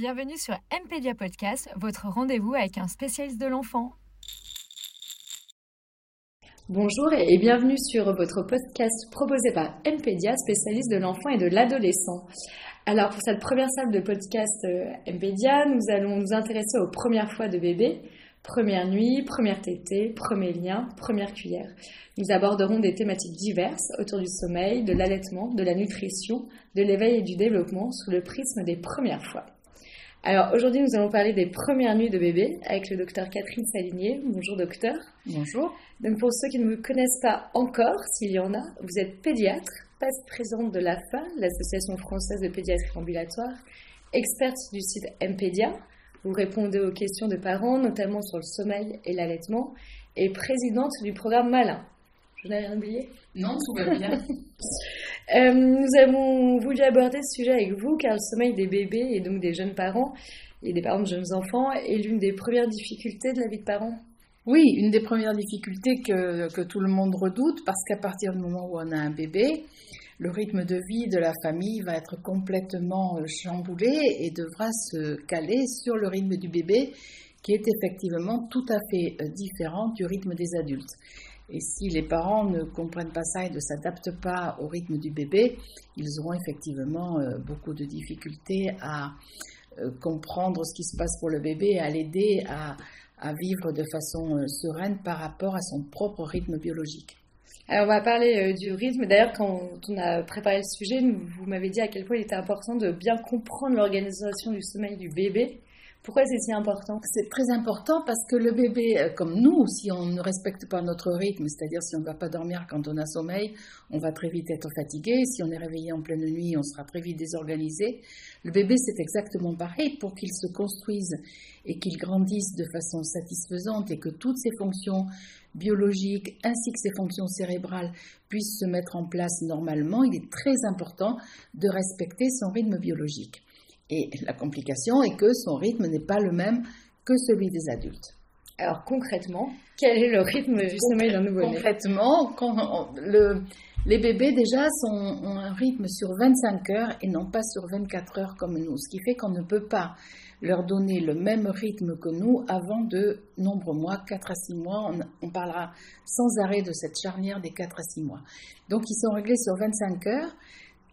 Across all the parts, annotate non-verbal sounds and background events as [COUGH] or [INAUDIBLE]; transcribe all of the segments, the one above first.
Bienvenue sur MPedia Podcast, votre rendez-vous avec un spécialiste de l'enfant. Bonjour et bienvenue sur votre podcast proposé par MPedia, spécialiste de l'enfant et de l'adolescent. Alors pour cette première salle de podcast euh, MPedia, nous allons nous intéresser aux premières fois de bébé, première nuit, première tétée, premier lien, première cuillère. Nous aborderons des thématiques diverses autour du sommeil, de l'allaitement, de la nutrition, de l'éveil et du développement sous le prisme des premières fois. Alors aujourd'hui, nous allons parler des premières nuits de bébé avec le docteur Catherine Saligné. Bonjour docteur. Bonjour. Donc pour ceux qui ne vous connaissent pas encore, s'il y en a, vous êtes pédiatre, passe-présidente de l'AFA, l'Association française de pédiatrie ambulatoire, experte du site MPedia. Vous répondez aux questions de parents, notamment sur le sommeil et l'allaitement, et présidente du programme Malin. Je n'ai rien oublié Non, tout va bien. [LAUGHS] Euh, nous avons voulu aborder ce sujet avec vous car le sommeil des bébés et donc des jeunes parents et des parents de jeunes enfants est l'une des premières difficultés de la vie de parents. Oui, une des premières difficultés que, que tout le monde redoute parce qu'à partir du moment où on a un bébé, le rythme de vie de la famille va être complètement chamboulé et devra se caler sur le rythme du bébé qui est effectivement tout à fait euh, différent du rythme des adultes. Et si les parents ne comprennent pas ça et ne s'adaptent pas au rythme du bébé, ils auront effectivement euh, beaucoup de difficultés à euh, comprendre ce qui se passe pour le bébé et à l'aider à, vivre de façon euh, sereine par rapport à son propre rythme biologique. Alors on va parler du rythme. D'ailleurs, quand on a préparé le sujet, vous m'avez dit à quel point il était important de bien comprendre l'organisation du sommeil du bébé pourquoi c'est si important? C'est très important parce que le bébé, euh, comme nous, si on ne respecte pas notre rythme, c'est-à-dire si on ne va pas dormir quand on a sommeil, on va très vite être fatigué. Si on est réveillé en pleine nuit, on sera très vite désorganisé. Le bébé, c'est exactement pareil. Pour qu'il se construise et qu'il grandisse de façon satisfaisante et que toutes ses fonctions biologiques ainsi que ses fonctions cérébrales puissent se mettre en place normalement, il est très important de respecter son rythme biologique. Et la complication est que son rythme n'est pas le même que celui des adultes. Alors concrètement, quel est le rythme du sommeil d'un nouveau-né? Concrètement, les bébés déjà sont, ont un rythme sur 25 heures et non pas sur 24 heures comme nous, ce qui fait qu'on ne peut pas leur donner le même rythme que nous avant de nombreux mois, 4 à 6 mois. On, on parlera sans arrêt de cette charnière des 4 à 6 mois. Donc ils sont réglés sur 25 heures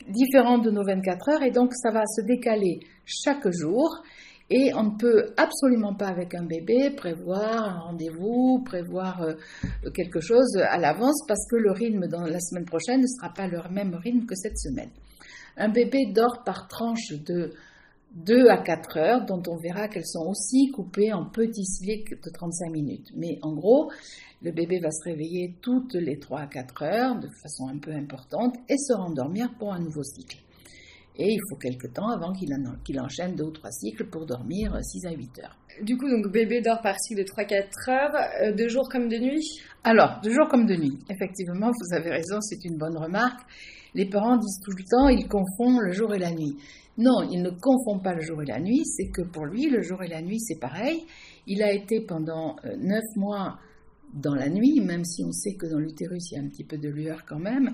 différente de nos 24 heures et donc ça va se décaler chaque jour et on ne peut absolument pas avec un bébé prévoir un rendez-vous, prévoir euh, quelque chose à l'avance parce que le rythme dans la semaine prochaine ne sera pas le même rythme que cette semaine. Un bébé dort par tranche de 2 à 4 heures, dont on verra qu'elles sont aussi coupées en petits cycles de 35 minutes. Mais en gros, le bébé va se réveiller toutes les 3 à 4 heures de façon un peu importante et se rendormir pour un nouveau cycle. Et il faut quelque temps avant qu'il enchaîne deux ou trois cycles pour dormir 6 à 8 heures. Du coup, donc bébé dort par cycle de 3-4 heures, euh, de jour comme de nuit? Alors, de jour comme de nuit. Effectivement, vous avez raison, c'est une bonne remarque. Les parents disent tout le temps, ils confondent le jour et la nuit. Non, il ne confond pas le jour et la nuit, c'est que pour lui, le jour et la nuit, c'est pareil. Il a été pendant euh, neuf mois dans la nuit, même si on sait que dans l'utérus, il y a un petit peu de lueur quand même,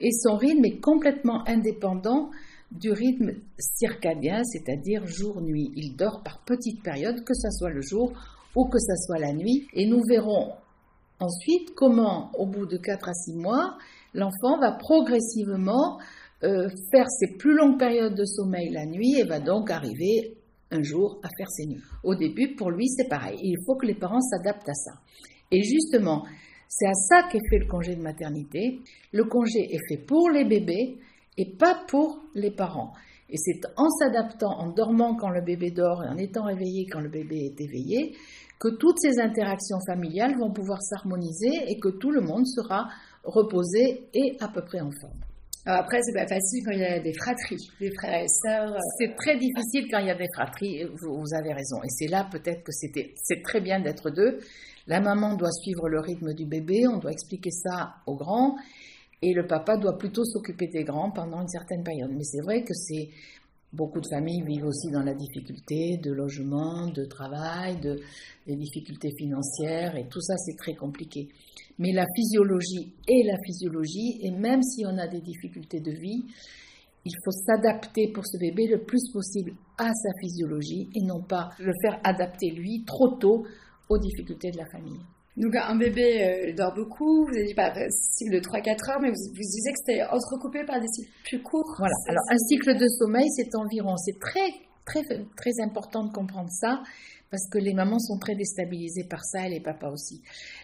et son rythme est complètement indépendant du rythme circadien, c'est-à-dire jour-nuit. Il dort par petites périodes, que ce soit le jour ou que ce soit la nuit, et nous verrons ensuite comment, au bout de 4 à 6 mois, l'enfant va progressivement euh, faire ses plus longues périodes de sommeil la nuit et va donc arriver un jour à faire ses nuits. Au début, pour lui, c'est pareil. Il faut que les parents s'adaptent à ça. Et justement, c'est à ça qu'est fait le congé de maternité. Le congé est fait pour les bébés et pas pour les parents. Et c'est en s'adaptant, en dormant quand le bébé dort et en étant réveillé quand le bébé est éveillé, que toutes ces interactions familiales vont pouvoir s'harmoniser et que tout le monde sera reposé et à peu près en forme. Après, c'est pas facile quand il y a des fratries, des frères et sœurs. C'est très difficile quand il y a des fratries, vous, avez raison. Et c'est là peut-être que c'est très bien d'être deux, la maman doit suivre le rythme du bébé, on doit expliquer ça aux grands, et le papa doit plutôt s'occuper des grands pendant une certaine période. Mais c'est vrai que c'est beaucoup de familles vivent aussi dans la difficulté de logement, de travail, de, des difficultés financières, et tout ça c'est très compliqué. Mais la physiologie est la physiologie, et même si on a des difficultés de vie, il faut s'adapter pour ce bébé le plus possible à sa physiologie et non pas le faire adapter lui trop tôt aux difficultés de la famille. Donc un bébé euh, dort beaucoup, vous avez dit par cycle de 3-4 heures, mais vous, vous disiez que c'était entrecoupé par des cycles plus courts. Voilà, alors un cycle de sommeil, c'est environ, c'est très, très, très important de comprendre ça, parce que les mamans sont très déstabilisées par ça et les papas aussi.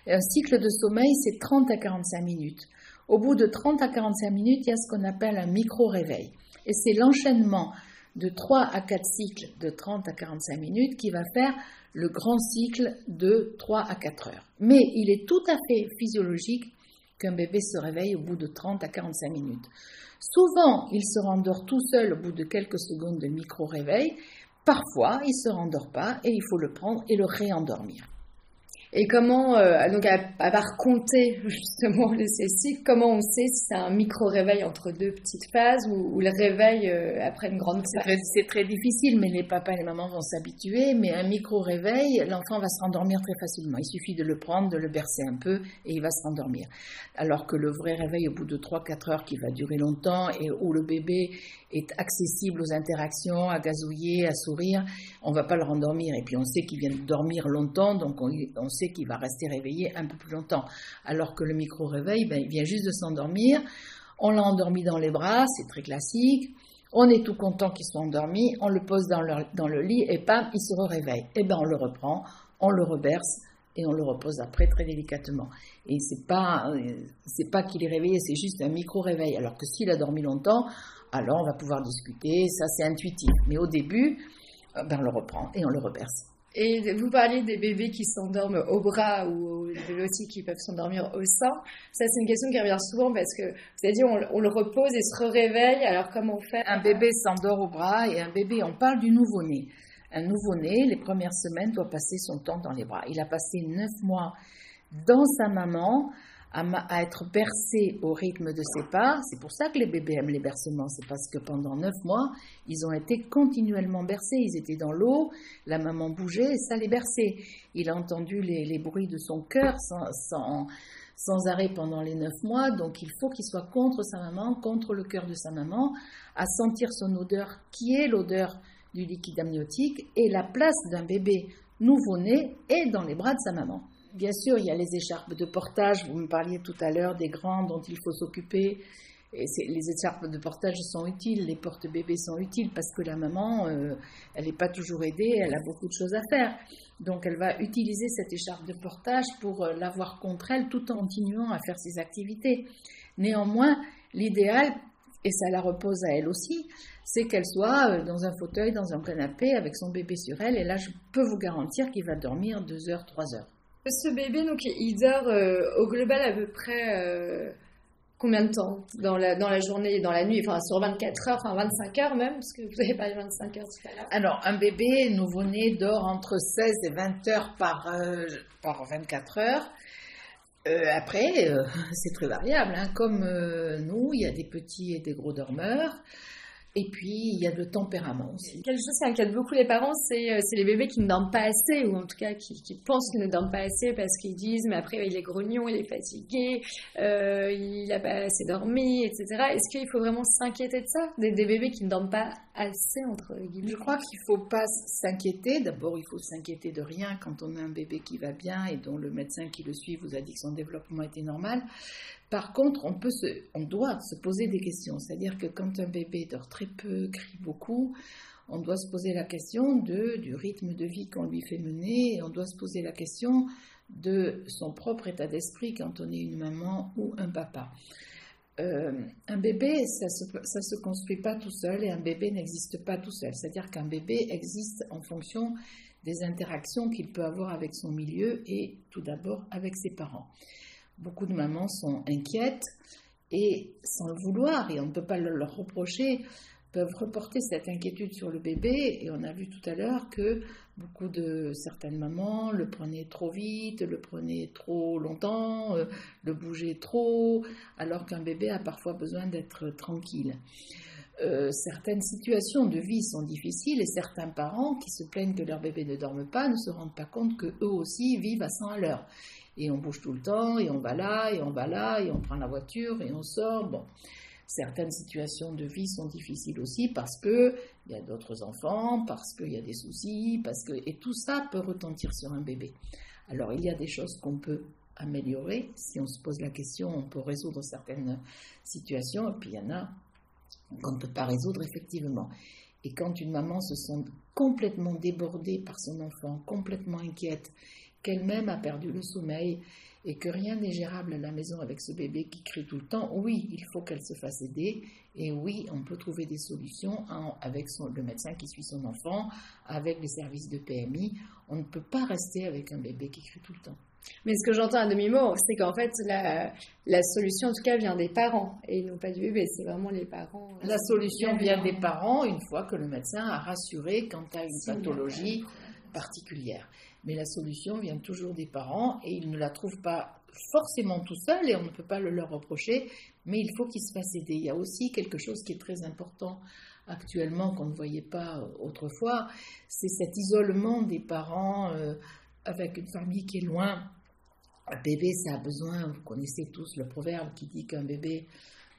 Un cycle de sommeil, c'est 30 à 45 minutes. Au bout de 30 à 45 minutes, il y a ce qu'on appelle un micro-réveil. Et c'est l'enchaînement de 3 à 4 cycles de 30 à 45 minutes qui va faire le grand cycle de 3 à 4 heures. Mais il est tout à fait physiologique qu'un bébé se réveille au bout de 30 à 45 minutes. Souvent, il se rendort tout seul au bout de quelques secondes de micro-réveil. Parfois, il ne se rendort pas et il faut le prendre et le réendormir. Et comment, euh, donc à, part compter [LAUGHS] justement les cycles, comment on sait si c'est un micro-réveil entre deux petites phases ou, le réveil euh, après une grande phase? C'est très, difficile, mais les papas et les mamans vont s'habituer. Mais un micro-réveil, l'enfant va se rendormir très facilement. Il suffit de le prendre, de le bercer un peu et il va se rendormir. Alors que le vrai réveil, au bout de 3-4 heures, qui va durer longtemps et où le bébé est accessible aux interactions, à gazouiller, à sourire, on va pas le rendormir. Et puis on sait qu'il vient de dormir longtemps, donc on, sait qu'il va rester réveillé un peu plus longtemps. Alors que le micro-réveil, ben, il vient juste de s'endormir. On l'a endormi dans les bras, c'est très classique. On est tout content qu'il soit endormi, on le pose dans le, lit et bam, il se réveille. Et ben on le reprend, on le reberce et on le repose après très délicatement. Et c'est pas c'est pas qu'il est réveillé, c'est juste un micro réveil. Alors que s'il a dormi longtemps, alors on va pouvoir discuter, ça c'est intuitif. Mais au début, euh, ben on le reprend et on le reberce. Et vous parlez des bébés qui s'endorment au bras ou des aussi qui peuvent s'endormir au sein. Ça, c'est une question qui revient souvent parce que, vous avez dit, on, le repose et se réveille. Alors, comment on fait? Un bébé s'endort au bras et un bébé, on parle du nouveau-né. Un nouveau-né, les premières semaines, doit passer son temps dans les bras. Il a passé neuf mois dans sa maman à, être bercé au rythme de ses pas. C'est pour ça que les bébés aiment les bercements. C'est parce que pendant neuf mois, ils ont été continuellement bercés. Ils étaient dans l'eau, la maman bougeait et ça les berçait. Il a entendu les, bruits de son cœur sans, sans, arrêt pendant les neuf mois. Donc il faut qu'il soit contre sa maman, contre le cœur de sa maman, à sentir son odeur qui est l'odeur du liquide amniotique et la place d'un bébé nouveau-né est dans les bras de sa maman. Bien sûr, il y a les écharpes de portage. Vous me parliez tout à l'heure des grands dont il faut s'occuper. Les écharpes de portage sont utiles, les porte-bébés sont utiles parce que la maman, euh, elle n'est pas toujours aidée, elle a beaucoup de choses à faire. Donc elle va utiliser cette écharpe de portage pour euh, l'avoir contre elle tout en continuant à faire ses activités. Néanmoins, l'idéal, et ça la repose à elle aussi, c'est qu'elle soit euh, dans un fauteuil, dans un canapé avec son bébé sur elle. Et là, je peux vous garantir qu'il va dormir deux heures, trois heures. Ce bébé, donc, il dort euh, au global à peu près euh, combien de temps dans la, dans la journée et dans la nuit? Enfin, sur 24 heures, enfin 25 heures même, parce que vous avez parlé 25 heures tout à. Alors, un bébé nouveau-né dort entre 16 et 20 heures par, euh, par 24 heures. après, [LAUGHS] c'est très variable. Hein. Comme nous, il y a des petits et des gros dormeurs. Et puis, il y a le tempérament aussi. Quelque chose qui inquiète beaucoup les parents, c'est euh, les bébés qui ne dorment pas assez, ou en tout cas qui, pensent qu'ils ne dorment pas assez parce qu'ils disent, mais après, il est grognon, il est fatigué, euh, il n'a pas assez dormi, etc. Est-ce qu'il faut vraiment s'inquiéter de ça? Des, bébés qui ne dorment pas assez, entre guillemets Je crois qu'il ne faut pas s'inquiéter. D'abord, il faut s'inquiéter de rien quand on a un bébé qui va bien et dont le médecin qui le suit vous a dit que son développement était normal. Par contre, on, doit se poser des questions. C'est-à-dire que quand un bébé dort très peu, crie beaucoup, on doit se poser la question du rythme de vie qu'on lui fait mener, et on doit se poser la question de son propre état d'esprit quand on est une maman ou un papa. Euh, un bébé, ça ne se, construit pas tout seul et un bébé n'existe pas tout seul. C'est-à-dire qu'un bébé existe en fonction des interactions qu'il peut avoir avec son milieu et tout d'abord avec ses parents beaucoup de mamans sont inquiètes et sans le vouloir, et on ne peut pas leur reprocher, peuvent reporter cette inquiétude sur le bébé. Et on a vu tout à l'heure que beaucoup de certaines mamans le prenaient trop vite, le prenaient trop longtemps, euh, le bougeaient trop, alors qu'un bébé a parfois besoin d'être tranquille. Euh, certaines situations de vie sont difficiles et certains parents qui se plaignent que leur bébé ne dorme pas ne se rendent pas compte que eux aussi vivent à 100 à l'heure et on bouge tout le temps, et on va là, et on va là, et on prend la voiture, et on sort. Bon. Certaines situations de vie sont difficiles aussi parce que il y a d'autres enfants, parce qu'il y a des soucis, parce que et tout ça peut retentir sur un bébé. Alors il y a des choses qu'on peut améliorer si on se pose la question, on peut résoudre certaines situations, et puis il y en a qu'on ne peut pas résoudre effectivement. Et quand une maman se sent complètement débordée par son enfant, complètement inquiète, qu'elle-même a perdu le sommeil et que rien n'est gérable à la maison avec ce bébé qui crie tout le temps, oui, il faut qu'elle se fasse aider et oui, on peut trouver des solutions avec le médecin qui suit son enfant, avec les services de PMI. On ne peut pas rester avec un bébé qui crie tout le temps. Mais ce que j'entends à demi-mot, c'est qu'en fait, la, solution, en tout cas, vient des parents et non pas du bébé. C'est vraiment les parents. La solution vient des parents une fois que le médecin a rassuré quant à une pathologie particulière. Mais la solution vient toujours des parents et ils ne la trouvent pas forcément tout seuls et on ne peut pas le leur reprocher, mais il faut qu'ils se fassent aider. Il y a aussi quelque chose qui est très important actuellement qu'on ne voyait pas autrefois, c'est cet isolement des parents euh, avec une famille qui est loin. Un bébé, ça a besoin, vous connaissez tous le proverbe qui dit qu'un bébé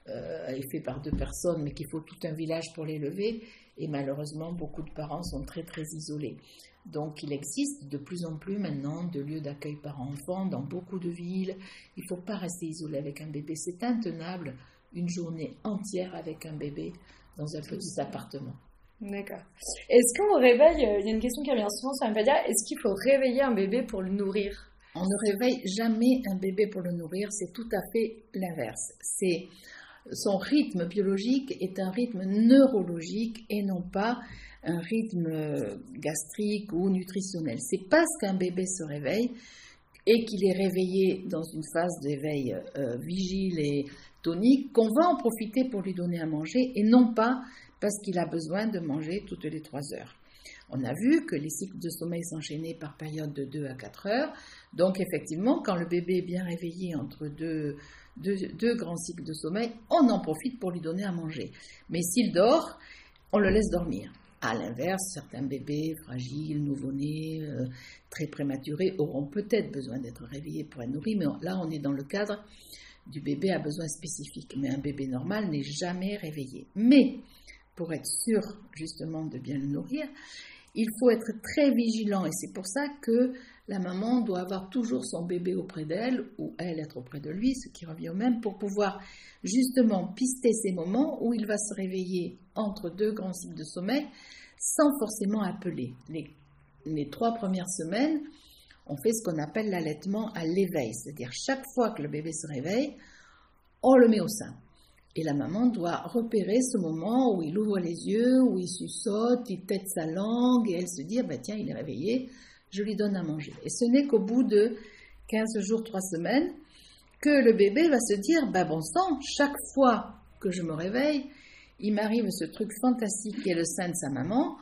euh, est fait par deux personnes, mais qu'il faut tout un village pour l'élever. Et malheureusement, beaucoup de parents sont très très isolés. Donc il existe de plus en plus maintenant de lieux d'accueil par enfants dans beaucoup de villes. Il ne faut pas rester isolé avec un bébé. C'est intenable une journée entière avec un bébé dans un petit appartement. D'accord. Est-ce qu'on réveille, euh, il y a une question qui revient souvent sur un pédia, est-ce qu'il faut réveiller un bébé pour le nourrir? On ne réveille jamais un bébé pour le nourrir, c'est tout à fait l'inverse. C'est son rythme biologique est un rythme neurologique et non pas un rythme gastrique ou nutritionnel. C'est parce qu'un bébé se réveille et qu'il est réveillé dans une phase d'éveil euh, vigile et tonique qu'on va en profiter pour lui donner à manger et non pas parce qu'il a besoin de manger toutes les trois heures. On a vu que les cycles de sommeil s'enchaînaient par période de 2 à 4 heures. Donc effectivement, quand le bébé est bien réveillé entre deux, grands cycles de sommeil, on en profite pour lui donner à manger. Mais s'il dort, on le laisse dormir. À l'inverse, certains bébés fragiles, nouveau-nés, euh, très prématurés auront peut-être besoin d'être réveillés pour être nourris, mais là on est dans le cadre du bébé à besoin spécifique. Mais un bébé normal n'est jamais réveillé. Mais pour être sûr justement de bien le nourrir, il faut être très vigilant et c'est pour ça que la maman doit avoir toujours son bébé auprès d'elle ou elle être auprès de lui, ce qui revient au même, pour pouvoir justement pister ces moments où il va se réveiller entre deux grands cycles de sommeil sans forcément appeler. Les, les trois premières semaines, on fait ce qu'on appelle l'allaitement à l'éveil, c'est-à-dire chaque fois que le bébé se réveille, on le met au sein. Et la maman doit repérer ce moment où il ouvre les yeux, où il suçote, il tête sa langue, et elle se dit, bah, tiens, il est réveillé, je lui donne à manger. Et ce n'est qu'au bout de 15 jours, 3 semaines, que le bébé va se dire, bah bon sang, chaque fois que je me réveille, il m'arrive ce truc fantastique qui est le sein de sa maman.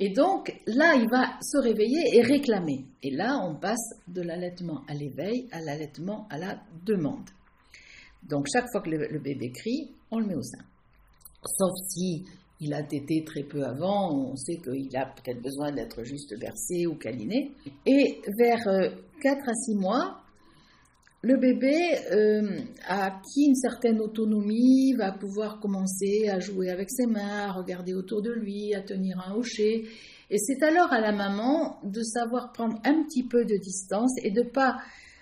Et donc là, il va se réveiller et réclamer. Et là, on passe de l'allaitement à l'éveil à l'allaitement à la demande. Donc chaque fois que le, bébé crie, on le met au sein. Sauf si il a tété très peu avant, on sait qu'il a peut-être besoin d'être juste versé ou câliné. Et vers 4 euh, à 6 mois, le bébé euh, a acquis une certaine autonomie, va pouvoir commencer à jouer avec ses mains, à regarder autour de lui, à tenir un hocher. Et c'est alors à la maman de savoir prendre un petit peu de distance et de pas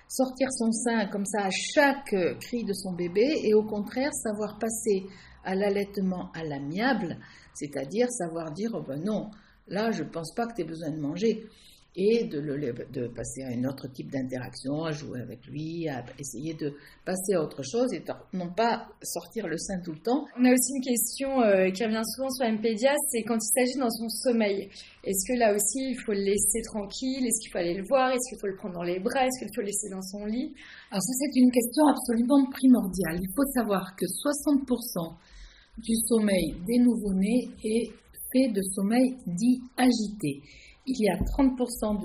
sortir son sein comme ça à chaque cri de son bébé et au contraire savoir passer à l'allaitement à l'amiable, c'est-à-dire savoir dire oh ben non, là je ne pense pas que tu aies besoin de manger et de, le, de passer à un autre type d'interaction, à jouer avec lui, à essayer de passer à autre chose et non pas sortir le sein tout le temps. On a aussi une question euh, qui revient souvent sur MPDIA, c'est quand il s'agit dans son sommeil. Est-ce que là aussi il faut le laisser tranquille? Est-ce qu'il faut aller le voir? Est-ce qu'il faut le prendre dans les bras? Est-ce qu'il faut le laisser dans son lit? Alors ça c'est une question absolument primordiale. Il faut savoir que 60% du sommeil des nouveau-nés est fait de sommeil dit agité il y a 30%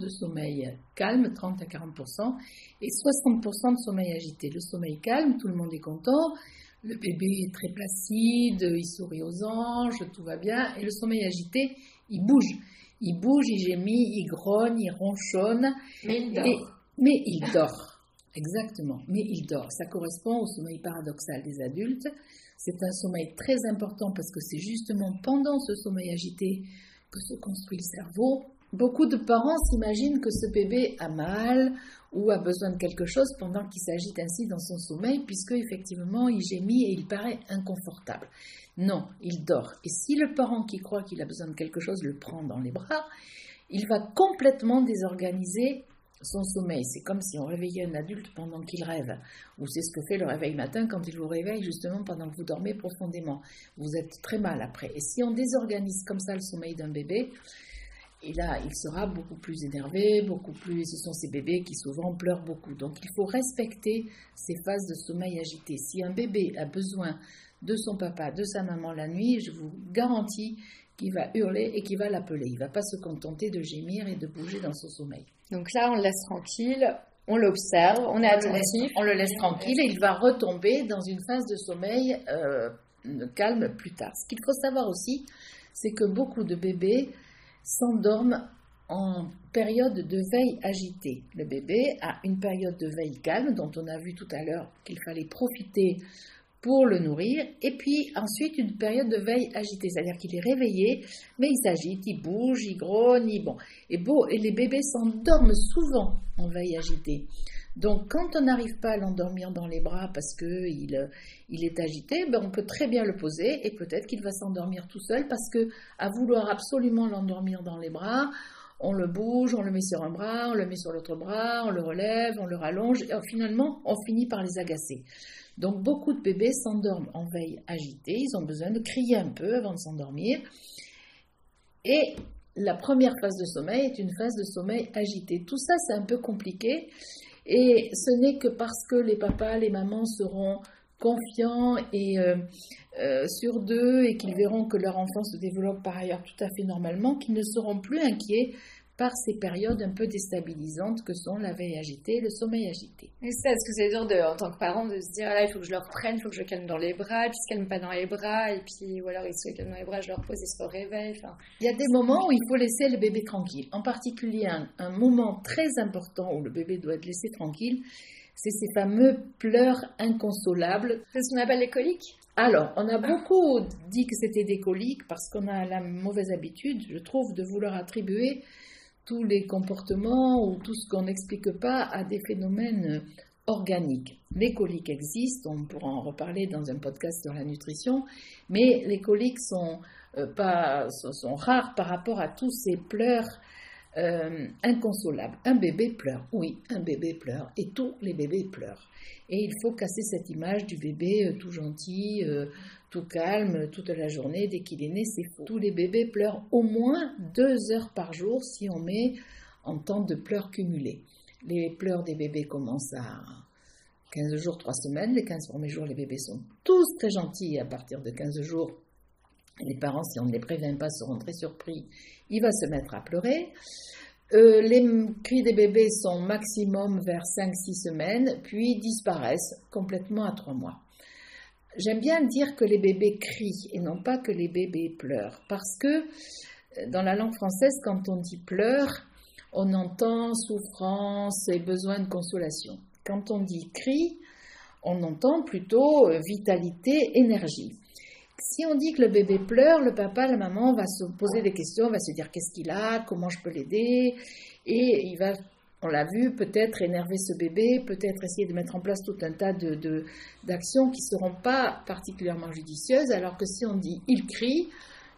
de, sommeil calme, 30 à 40%, et 60% de sommeil agité. Le sommeil calme, tout le monde est content, le bébé est très placide, il sourit aux anges, tout va bien, et le sommeil agité, il bouge. Il bouge, il gémit, il grogne, il ronchonne. Mais il dort. mais il dort. Exactement, mais il dort. Ça correspond au sommeil paradoxal des adultes. C'est un sommeil très important parce que c'est justement pendant ce sommeil agité que se construit le cerveau. Beaucoup de parents s'imaginent que ce bébé a mal ou a besoin de quelque chose pendant qu'il s'agite ainsi dans son sommeil, puisque effectivement il gémit et il paraît inconfortable. Non, il dort. Et si le parent qui croit qu'il a besoin de quelque chose le prend dans les bras, il va complètement désorganiser son sommeil. C'est comme si on réveillait un adulte pendant qu'il rêve. Ou c'est ce que fait le réveil matin quand il vous réveille justement pendant que vous dormez profondément. Vous êtes très mal après. Et si on désorganise comme ça le sommeil d'un bébé, et là, il sera beaucoup plus énervé, beaucoup plus. Ce sont ces bébés qui souvent pleurent beaucoup. Donc, il faut respecter ces phases de sommeil agité. Si un bébé a besoin de son papa, de sa maman la nuit, je vous garantis qu'il va hurler et qu'il va l'appeler. Il ne va pas se contenter de gémir et de bouger dans son sommeil. Donc là, on le laisse tranquille, on l'observe, on est attentif. On le laisse tranquille et il va retomber dans une phase de sommeil euh, calme plus tard. Ce qu'il faut savoir aussi, c'est que beaucoup de bébés s'endorment en période de veille agitée. Le bébé a une période de veille calme dont on a vu tout à l'heure qu'il fallait profiter pour le nourrir, et puis ensuite une période de veille agitée, c'est-à-dire qu'il est réveillé, mais il s'agite, il bouge, il grogne, il... bon. Et, beau, et les bébés s'endorment souvent en veille agitée. Donc quand on n'arrive pas à l'endormir dans les bras parce qu'il il est agité, ben, on peut très bien le poser et peut-être qu'il va s'endormir tout seul parce que à vouloir absolument l'endormir dans les bras, on le bouge, on le met sur un bras, on le met sur l'autre bras, on le relève, on le rallonge, et finalement on finit par les agacer. Donc beaucoup de bébés s'endorment en veille agitée, ils ont besoin de crier un peu avant de s'endormir. Et la première phase de sommeil est une phase de sommeil agité. Tout ça, c'est un peu compliqué. Et ce n'est que parce que les papas, les mamans seront confiants et euh, euh, sur d'eux et qu'ils verront que leur enfant se développe par ailleurs tout à fait normalement, qu'ils ne seront plus inquiets par ces périodes un peu déstabilisantes que sont la veille agitée le sommeil agité. Mais ça, est-ce que c'est dur de, en tant que parent de se dire là, il faut que je leur prenne, il faut que je le calme dans les bras, puis ils se calment pas dans les bras, et puis ou alors ils se calment dans les bras, je leur pose, ils se réveillent. Enfin... Il y a des moments où il faut laisser le bébé tranquille. En particulier, un, un moment très important où le bébé doit être laissé tranquille, c'est ces fameux pleurs inconsolables. C'est ce qu'on appelle les coliques? Alors, on a beaucoup dit que c'était des coliques parce qu'on a la mauvaise habitude, je trouve, de vouloir attribuer tous les comportements ou tout ce qu'on n'explique pas à des phénomènes organiques. Les coliques existent, on pourra en reparler dans un podcast sur la nutrition, mais les coliques sont, euh, pas, sont, rares par rapport à tous ces pleurs euh, inconsolables. Un bébé pleure, oui, un bébé pleure, et tous les bébés pleurent. Et il faut casser cette image du bébé euh, tout gentil, tout calme toute la journée. Dès qu'il est né, c'est faux. Tous les bébés pleurent au moins deux heures par jour si on met en temps de pleurs cumulés. Les pleurs des bébés commencent à 15 jours, 3 semaines. Les 15 premiers jours, les bébés sont tous très gentils. À partir de 15 jours, les parents, si on ne les prévient pas, seront très surpris. Il va se mettre à pleurer. Euh, les cris des bébés sont maximum vers 5-6 semaines, puis disparaissent complètement à 3 mois. J'aime bien dire que les bébés crient et non pas que les bébés pleurent, parce que euh, dans la langue française, quand on dit pleure, on entend souffrance et besoin de consolation. Quand on dit crie, on entend plutôt euh, vitalité, énergie. Si on dit que le bébé pleure, le papa, la maman va se poser des questions, va se dire qu'est-ce qu'il a, comment je peux l'aider, et il va on l'a vu, peut-être énerver ce bébé, peut-être essayer de mettre en place tout un tas de, d'actions qui ne seront pas particulièrement judicieuses, alors que si on dit il crie,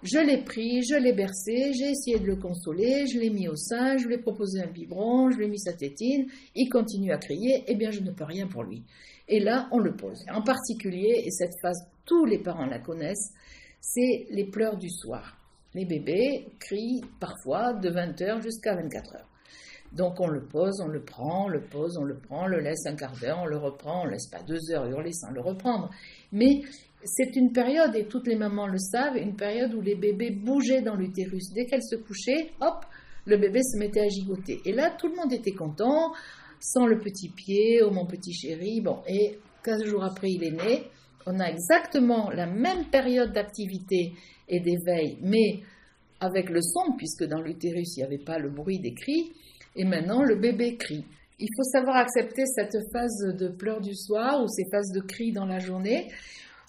je l'ai pris, je l'ai bercé, j'ai essayé de le consoler, je l'ai mis au sein, je lui ai proposé un biberon, je lui ai mis sa tétine, il continue à crier, eh bien je ne peux rien pour lui. Et là, on le pose. En particulier, et cette phase, tous les parents la connaissent, c'est les pleurs du soir. Les bébés crient parfois de 20h jusqu'à 24h. Donc on le pose, on le prend, on le pose, on le prend, on le laisse un quart d'heure, on le reprend, on ne laisse pas deux heures hurler sans le reprendre. Mais c'est une période, et toutes les mamans le savent, une période où les bébés bougeaient dans l'utérus. Dès qu'elles se couchaient, hop, le bébé se mettait à gigoter. Et là, tout le monde était content, sans le petit pied, oh mon petit chéri. Bon, et 15 jours après, il est né. On a exactement la même période d'activité et d'éveil, mais avec le son, puisque dans l'utérus, il n'y avait pas le bruit des cris. Et maintenant, le bébé crie. il faut savoir accepter cette phase de pleurs du soir ou ces phases de cris dans la journée,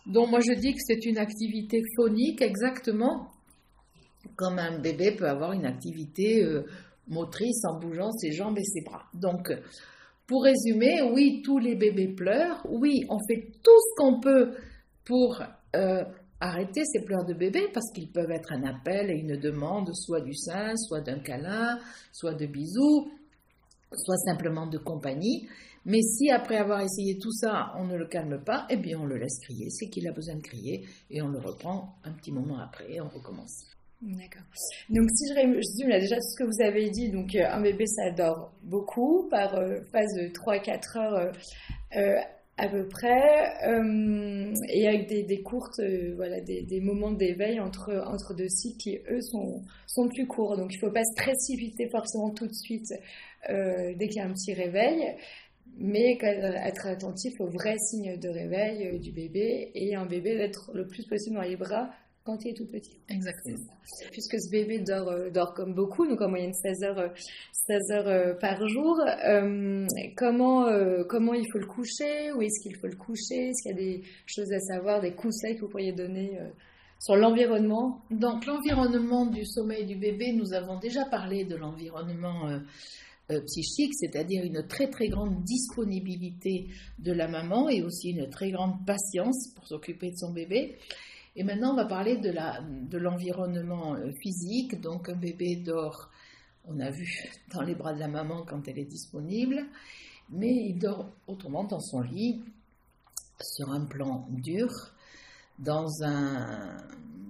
dont moi je dis que c'est une activité phonique exactement comme un bébé peut avoir une activité euh, motrice en bougeant ses jambes et ses bras. Donc, pour résumer, oui, tous les bébés pleurent, oui, on fait tout ce qu'on peut pour euh, arrêter ces pleurs de bébé parce qu'ils peuvent être un appel et une demande soit du sein, soit d'un câlin, soit de bisous, soit simplement de compagnie. Mais si après avoir essayé tout ça, on ne le calme pas, eh bien on le laisse crier, c'est qu'il a besoin de crier et on le reprend un petit moment après et on recommence. D'accord. Donc si je résume là déjà tout ce que vous avez dit, donc euh, un bébé ça beaucoup par euh, phase de 3-4 heures euh, à peu près, et avec des, courtes, voilà, des, moments d'éveil entre, entre deux cycles qui eux sont, sont plus courts. Donc il ne faut pas se précipiter forcément tout de suite dès qu'il y a un petit réveil mais être attentif aux vrais signes de réveil du bébé et un bébé d'être le plus possible dans les bras quand il est tout petit. Exactement. Puisque ce bébé dort, euh, dort comme beaucoup, donc en moyenne 16 heures, 16 euh, heures euh, par jour, comment, comment il faut le coucher? Où est-ce qu'il faut le coucher? Est-ce qu'il y a des choses à savoir, des conseils que vous pourriez donner sur l'environnement? Donc l'environnement du sommeil du bébé, nous avons déjà parlé de l'environnement psychique, c'est-à-dire une très très grande disponibilité de la maman et aussi une très grande patience pour s'occuper de son bébé. Et maintenant, on va parler de, la, de l'environnement euh, physique. Donc, un bébé dort, on a vu, [LAUGHS] dans les bras de la maman quand elle est disponible, mais il dort autrement dans son lit, sur un plan dur, dans un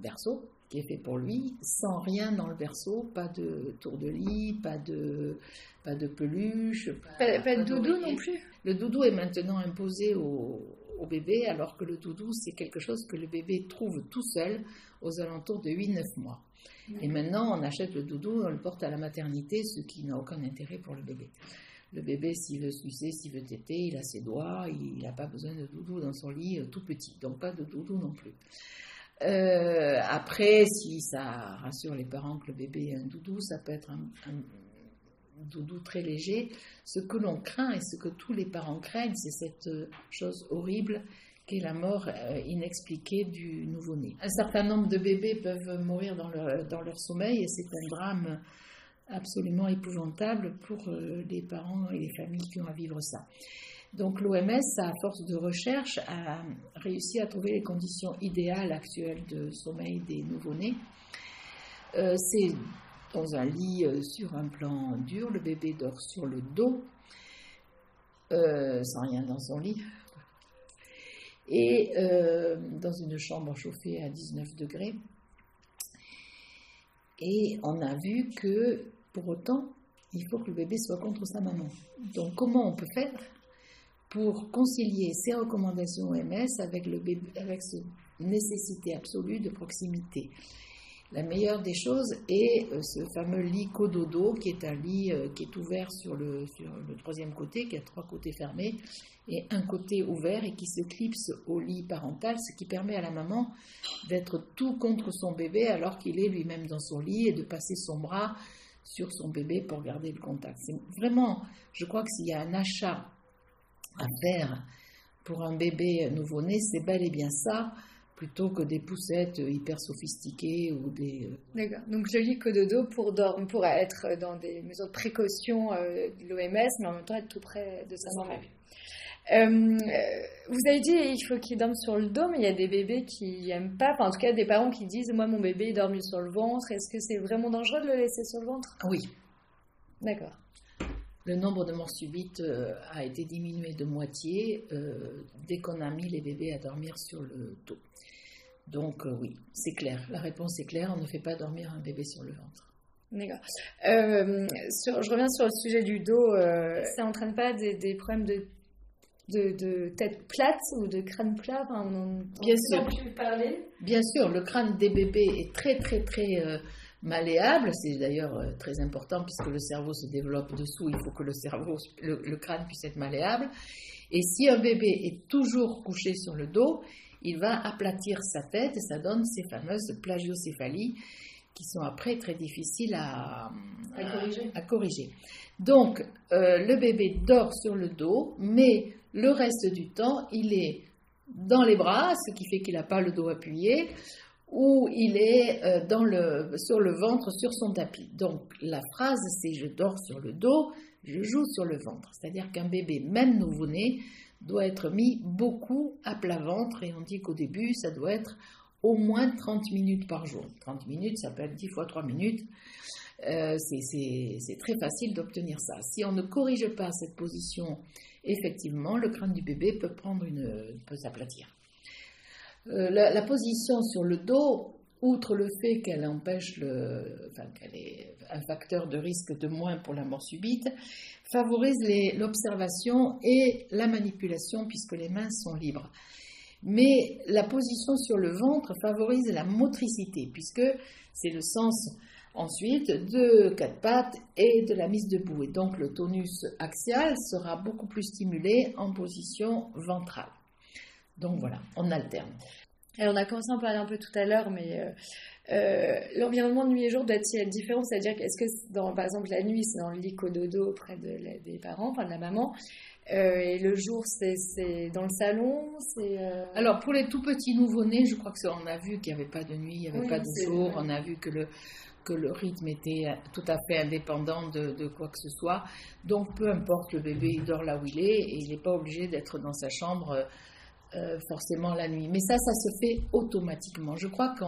berceau qui est fait pour lui, sans rien dans le berceau, pas de tour de lit, pas de, pas de peluche. Pas, pas de doudou non plus? Le doudou est maintenant imposé au, au bébé, alors que le doudou, c'est quelque chose que le bébé trouve tout seul aux alentours de 8-9 mois. Et maintenant, on achète le doudou, on le porte à la maternité, ce qui n'a aucun intérêt pour le bébé. Le bébé, s'il veut sucer, s'il veut téter, il a ses doigts, il n'a pas besoin de doudou dans son lit euh, tout petit, donc pas de doudou non plus. Euh, après, si ça rassure les parents que le bébé ait un doudou, ça peut être un, doudou très léger. Ce que l'on craint et ce que tous les parents craignent, c'est cette euh, chose horrible qu'est la mort euh, inexpliquée du nouveau-né. Un certain nombre de bébés peuvent mourir dans leur, dans leur sommeil et c'est un drame absolument épouvantable pour euh, les parents et les familles qui ont à vivre ça. Donc l'OMS, à force de recherche, a réussi à trouver les conditions idéales actuelles de sommeil des nouveau-nés. c'est dans un lit euh, sur un plan dur, le bébé dort sur le dos, euh, sans rien dans son lit, et euh, dans une chambre chauffée à 19 degrés. Et on a vu que pour autant, il faut que le bébé soit contre sa maman. Donc comment on peut faire pour concilier ces recommandations OMS avec, le bébé, avec cette nécessité absolue de proximité? La meilleure des choses est euh, ce fameux lit cododo, qui est un lit euh, qui est ouvert sur le, troisième côté, qui a trois côtés fermés, et un côté ouvert et qui se clipse au lit parental, ce qui permet à la maman d'être tout contre son bébé alors qu'il est lui-même dans son lit et de passer son bras sur son bébé pour garder le contact. C'est vraiment, je crois que s'il y a un achat à faire pour un bébé nouveau-né, c'est bel et bien ça plutôt que des poussettes hyper sophistiquées ou des... Euh, D'accord. Donc joli cododo pour, dormir, pour être dans des mesures de précaution euh, de l'OMS, mais en même temps être tout près de sa maman. Euh, vous avez dit il faut qu'il dorme sur le dos, mais il y a des bébés qui n'aiment pas, enfin, en tout cas des parents qui disent moi mon bébé il dort mieux sur le ventre. Est-ce que c'est vraiment dangereux de le laisser sur le ventre? Oui. D'accord. Le nombre de morts subites a été diminué de moitié dès qu'on a mis les bébés à dormir sur le dos. Donc euh, oui, c'est clair. La réponse est claire. On ne fait pas dormir un bébé sur le ventre. D'accord. Euh, je reviens sur le sujet du dos. Euh, ça n'entraîne pas des, problèmes de, de, tête plate ou de crâne plat? Bien sûr. Parler? Bien sûr, le crâne des bébés est très très très malléable. C'est d'ailleurs très important puisque le cerveau se développe dessous. Il faut que le cerveau, le crâne puisse être malléable. Et si un bébé est toujours couché sur le dos, il va aplatir sa tête et ça donne ces fameuses plagiocéphalies qui sont après très difficiles à, corriger. à corriger. Donc, euh, le bébé dort sur le dos, mais le reste du temps, il est dans les bras, ce qui fait qu'il n'a pas le dos appuyé, ou il est euh, dans le, sur le ventre, sur son tapis. Donc, la phrase, c'est je dors sur le dos, je joue sur le ventre. C'est-à-dire qu'un bébé, même nouveau-né, doit être mis beaucoup à plat ventre, et on dit qu'au début, ça doit être au moins 30 minutes par jour. 30 minutes, ça peut être 10 fois 3 minutes. Euh, c'est très facile d'obtenir ça. Si on ne corrige pas cette position, effectivement, le crâne du bébé peut prendre une, peut s'aplatir. Euh, la, position sur le dos, outre le fait qu'elle empêche le, enfin, qu'elle est un facteur de risque de moins pour la mort subite, favorise l'observation et la manipulation puisque les mains sont libres. Mais la position sur le ventre favorise la motricité puisque c'est le sens ensuite de quatre pattes et de la mise debout. Et donc le tonus axial sera beaucoup plus stimulé en position ventrale. Donc voilà, on alterne. Alors on a commencé à en parler un peu tout à l'heure, mais euh, euh, l'environnement de nuit et jour doit-il être différent? C'est-à-dire qu'est-ce que, dans, par exemple, la nuit, c'est dans le lit cododo auprès de des parents, enfin de la maman, euh, et le jour, c'est dans le salon Alors, pour les tout petits nouveau-nés, je crois que on a vu qu'il n'y avait pas de nuit, il n'y avait pas de jour, on a vu que le, que le rythme était tout à fait indépendant de, quoi que ce soit. Donc peu importe, le bébé il dort là où il est et il n'est pas obligé d'être dans sa chambre euh, forcément la nuit. Mais ça, ça se fait automatiquement. Je crois que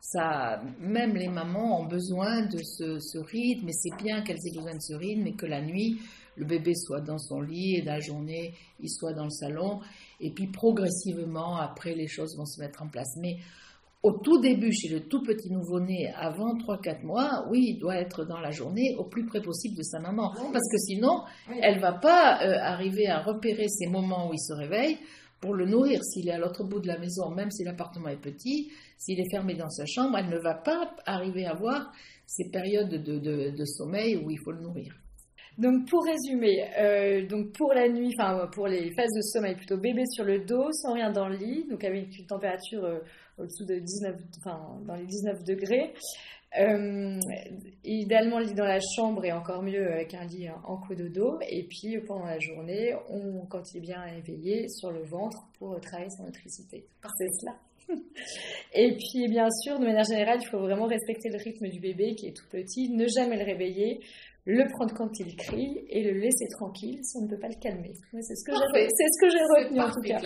ça, même les mamans ont besoin de ce, rythme, et c'est bien qu'elles aient besoin de ce rythme, et que la nuit, le bébé soit dans son lit, et la journée, il soit dans le salon, et puis progressivement, après, les choses vont se mettre en place. Mais au tout début, chez le tout petit nouveau-né, avant 3-4 mois, oui, il doit être dans la journée au plus près possible de sa maman. Parce que sinon, elle ne va pas euh, arriver à repérer ces moments où il se réveille pour le nourrir. S'il est à l'autre bout de la maison, même si l'appartement est petit, s'il est fermé dans sa chambre, elle ne va pas arriver à voir ces périodes de, sommeil où il faut le nourrir. Donc pour résumer, euh, donc pour la nuit, enfin pour les phases de sommeil, plutôt bébé sur le dos, sans rien dans le lit, donc avec une température euh, au-dessous de 19, enfin, dans les 19 degrés. Euh, idéalement, le lit dans la chambre et encore mieux avec un lit en cododo. Et puis pendant la journée, on, quand il est bien éveillé, sur le ventre pour travailler sa motricité. C'est cela. [LAUGHS] Et puis, bien sûr, de manière générale, il faut vraiment respecter le rythme du bébé qui est tout petit, ne jamais le réveiller, le prendre quand il crie et le laisser tranquille si on ne peut pas le calmer. C'est ce que j'ai, ce retenu en tout cas.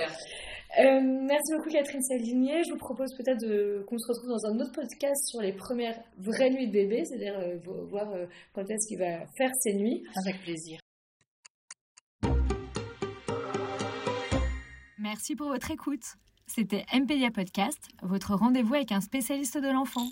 Euh, merci beaucoup Catherine Salinier. Je vous propose peut-être qu'on se retrouve dans un autre podcast sur les premières vraies nuits de bébé, c'est-à-dire euh, voir euh, quand est-ce qu'il va faire ses nuits. Avec plaisir. Merci pour votre écoute. C'était MPDA Podcast, votre rendez-vous avec un spécialiste de l'enfant.